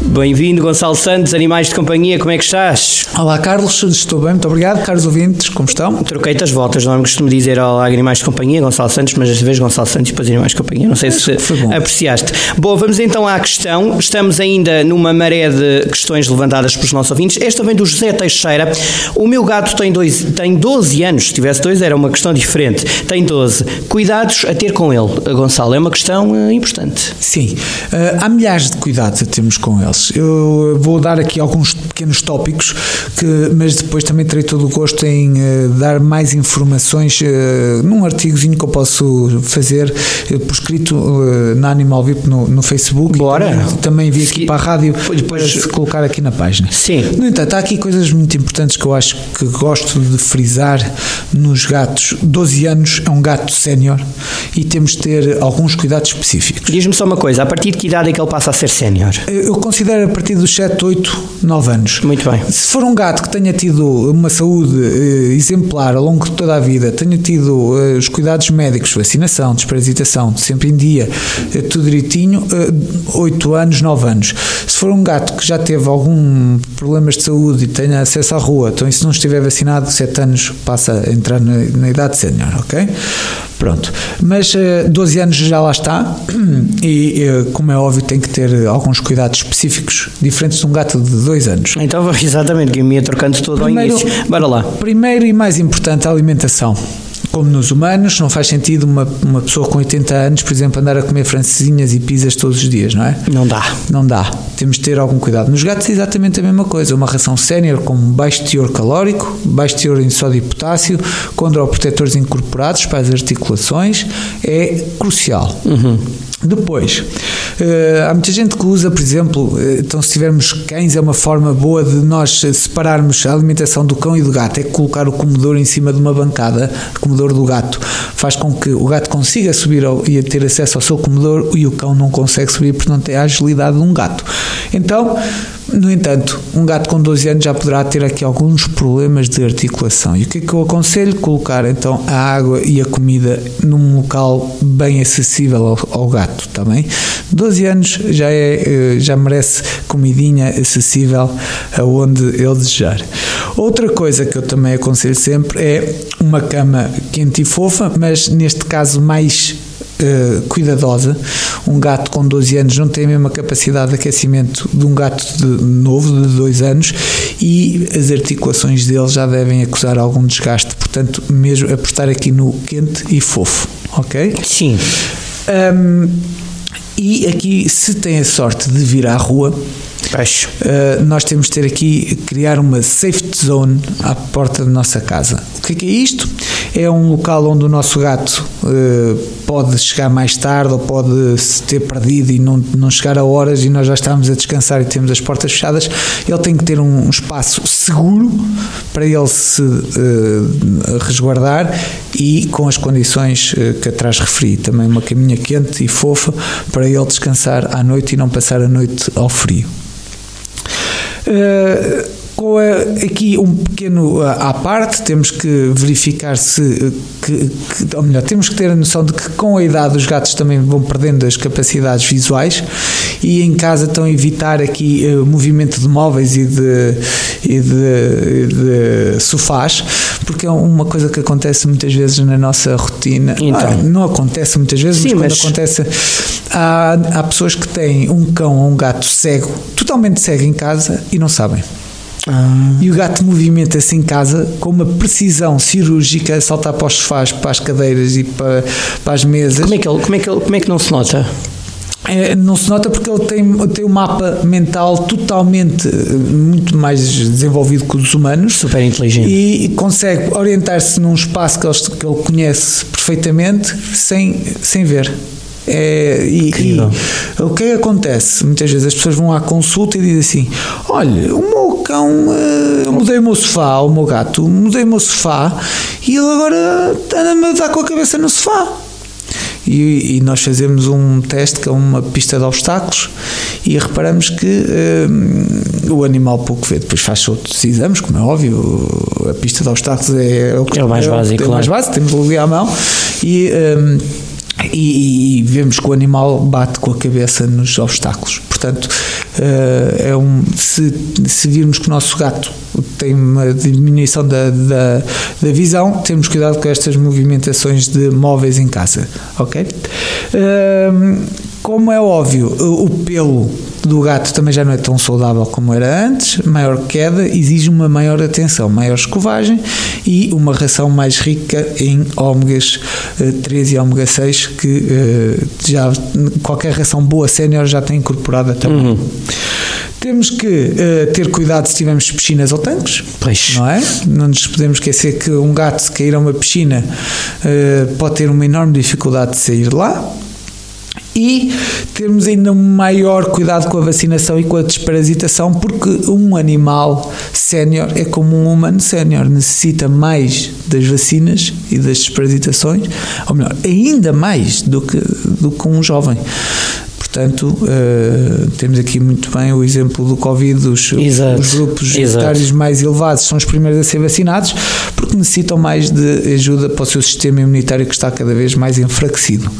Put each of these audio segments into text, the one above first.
Bem-vindo, Gonçalo Santos, Animais de Companhia, como é que estás? Olá, Carlos, estou bem, muito obrigado. Caros ouvintes, como estão? Troquei-te as voltas, não me costumo dizer Olá, Animais de Companhia, Gonçalo Santos, mas desta vez Gonçalo Santos e depois Animais de Companhia. Não sei se apreciaste. Bom, vamos então à questão. Estamos ainda numa maré de questões levantadas pelos nossos ouvintes. Esta vem do José Teixeira. O meu gato tem, dois, tem 12 anos, se tivesse dois era uma questão diferente. Tem 12. Cuidados a ter com ele, Gonçalo, é uma questão uh, importante. Sim, uh, há milhares de cuidados a termos com Eu vou dar aqui alguns pequenos tópicos, que, mas depois também terei todo o gosto em uh, dar mais informações uh, num artigozinho que eu posso fazer uh, por escrito na Animal VIP no, no Facebook. Bora! Também, também vi aqui para a rádio depois, para se colocar aqui na página. Sim. No entanto, há aqui coisas muito importantes que eu acho que gosto de frisar nos gatos. 12 anos é um gato sénior e temos de ter alguns cuidados específicos. Diz-me só uma coisa, a partir de que idade é que ele passa a ser sénior? Eu considero considero a partir dos 7, 8, 9 anos. Muito bem. Se for um gato que tenha tido uma saúde eh, exemplar ao longo de toda a vida, tenha tido eh, os cuidados médicos, vacinação, desparasitação, sempre em dia, eh, tudo direitinho, eh, 8 anos, 9 anos. Se for um gato que já teve algum problemas de saúde e tenha acesso à rua, então e se não estiver vacinado, 7 anos passa a entrar na, na idade sénior, ok? Pronto. Mas uh, eh, 12 anos já lá está e, uh, como é óbvio, tem que ter alguns cuidados específicos diferentes de um gato de 2 anos. Então, exatamente, que me ia trocando todo primeiro, ao início. Bora lá. Primeiro e mais importante, a alimentação como nos humanos, não faz sentido uma, uma pessoa com 80 anos, por exemplo, andar a comer francesinhas e pizzas todos os dias, não é? Não dá. Não dá. Temos de ter algum cuidado. Nos gatos é exatamente a mesma coisa. Uma ração sénior com baixo teor calórico, baixo teor em sódio e potássio, com protetores incorporados para as articulações, é crucial. Uhum. Depois, eh, há muita gente que usa, por exemplo, eh, então se tivermos cães é uma forma boa de nós separarmos a alimentação do cão e do gato, é colocar o comedor em cima de uma bancada, o comedor do gato, faz com que o gato consiga subir e ter acesso ao seu comedor e o cão não consegue subir porque não tem a agilidade de um gato. Então, no entanto, um gato com 12 anos já poderá ter aqui alguns problemas de articulação. E o que é que eu aconselho? Colocar então a água e a comida num local bem acessível ao, ao gato, também. Tá 12 anos já, é, eh, já merece comidinha acessível aonde ele desejar. Outra coisa que eu também aconselho sempre é uma cama quente e fofa, mas neste caso mais Uh, cuidadosa. Um gato com 12 anos não tem a mesma capacidade de aquecimento de um gato de, novo, de 2 anos, e as articulações dele já devem acusar algum desgaste. Portanto, mesmo apostar aqui no quente e fofo, ok? Sim. Um, e aqui, se tem a sorte de vir à rua, Uh, nós temos de ter aqui, criar uma safety zone à porta da nossa casa. O que é, que é isto? É um local onde o nosso gato uh, pode chegar mais tarde ou pode se ter perdido e não, não chegar a horas e nós já estamos a descansar e temos as portas fechadas. Ele tem que ter um, um espaço seguro para ele se uh, resguardar e com as condições que atrás referi. Também uma caminha quente e fofa para ele descansar à noite e não passar a noite ao frio. Uh, com aqui um pequeno à parte, temos que verificar se, que, que, ou melhor, temos que ter a noção de que com a idade os gatos também vão perdendo as capacidades visuais e em casa estão a evitar aqui o uh, movimento de móveis e de, e de, de, sofás, porque é uma coisa que acontece muitas vezes na nossa rotina. Então. Ah, não acontece muitas vezes, Sim, mas quando mas... acontece, há, há pessoas que têm um cão ou um gato cego, totalmente cego em casa e não sabem. Ah. E o gato movimenta-se em casa com uma precisão cirúrgica a saltar para os sofás, para as cadeiras e para, para as mesas. Como é que, ele, como, é que ele, como é que não se nota? É, não se nota porque ele tem, tem um mapa mental totalmente muito mais desenvolvido que os humanos. Super inteligente. E consegue orientar-se num espaço que ele, que ele conhece perfeitamente sem, sem ver. É, e, e, o que é que acontece? Muitas vezes as pessoas vão à consulta e dizem assim: Olha, o meu cão, uh, eu mudei o meu sofá, o meu gato, mudei o meu sofá e ele agora anda-me a dar com a cabeça no sofá. e, e, nós fazemos um teste que é uma pista de obstáculos e reparamos que uh, o animal pouco vê. Depois faz outros exames, como é óbvio, a pista de obstáculos é, o, que, é o mais é básico. É o mais básico, temos ali à mão e. Um, e, e, vemos que o animal bate com a cabeça nos obstáculos. Portanto, uh, é um, se, se virmos que o nosso gato tem uma diminuição da, da, da, visão, temos cuidado com estas movimentações de móveis em casa. Ok? Uh, como é óbvio, o pelo do gato também já não é tão saudável como era antes, maior queda exige uma maior atenção, maior escovagem e uma ração mais rica em ômegas 3 eh, e ômega 6 que eh, já qualquer ração boa sénior já tem incorporada também. Uhum. Temos que uh, ter cuidado se tivermos piscinas ou tanques, pois. não é? Não nos podemos esquecer que um gato, se cair a uma piscina, uh, pode ter uma enorme dificuldade de sair lá e termos ainda maior cuidado com a vacinação e com a desparasitação, porque um animal sénior é como um humano sénior, necessita mais das vacinas e das desparasitações, ou melhor, ainda mais do que, do que um jovem. Portanto, uh, temos aqui muito bem o exemplo do Covid, os, os grupos etários mais elevados são os primeiros a ser vacinados porque necessitam mais de ajuda para o seu sistema imunitário que está cada vez mais enfraquecido.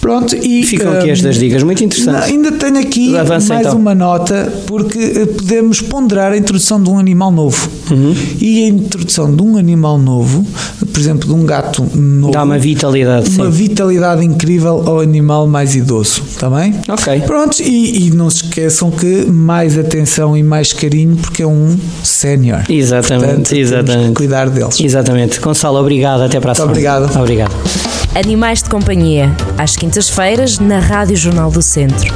Pronto, e ficam aqui estas dicas muito interessantes. Ainda tenho aqui Avança, mais então. uma nota, porque eh, podemos ponderar a introdução de um animal novo. Uhum. E a introdução de um animal novo, por exemplo, de um gato novo, dá uma vitalidade, uma sim. vitalidade incrível ao animal mais idoso, está bem? Ok. Pronto, e, e não se esqueçam que mais atenção e mais carinho, porque é um sénior. Exatamente, Portanto, exatamente. cuidar deles. Exatamente. Gonçalo, obrigado. Até para a semana. Obrigado. Obrigado. Animais de Companhia, às quintas-feiras, na Rádio Jornal do Centro.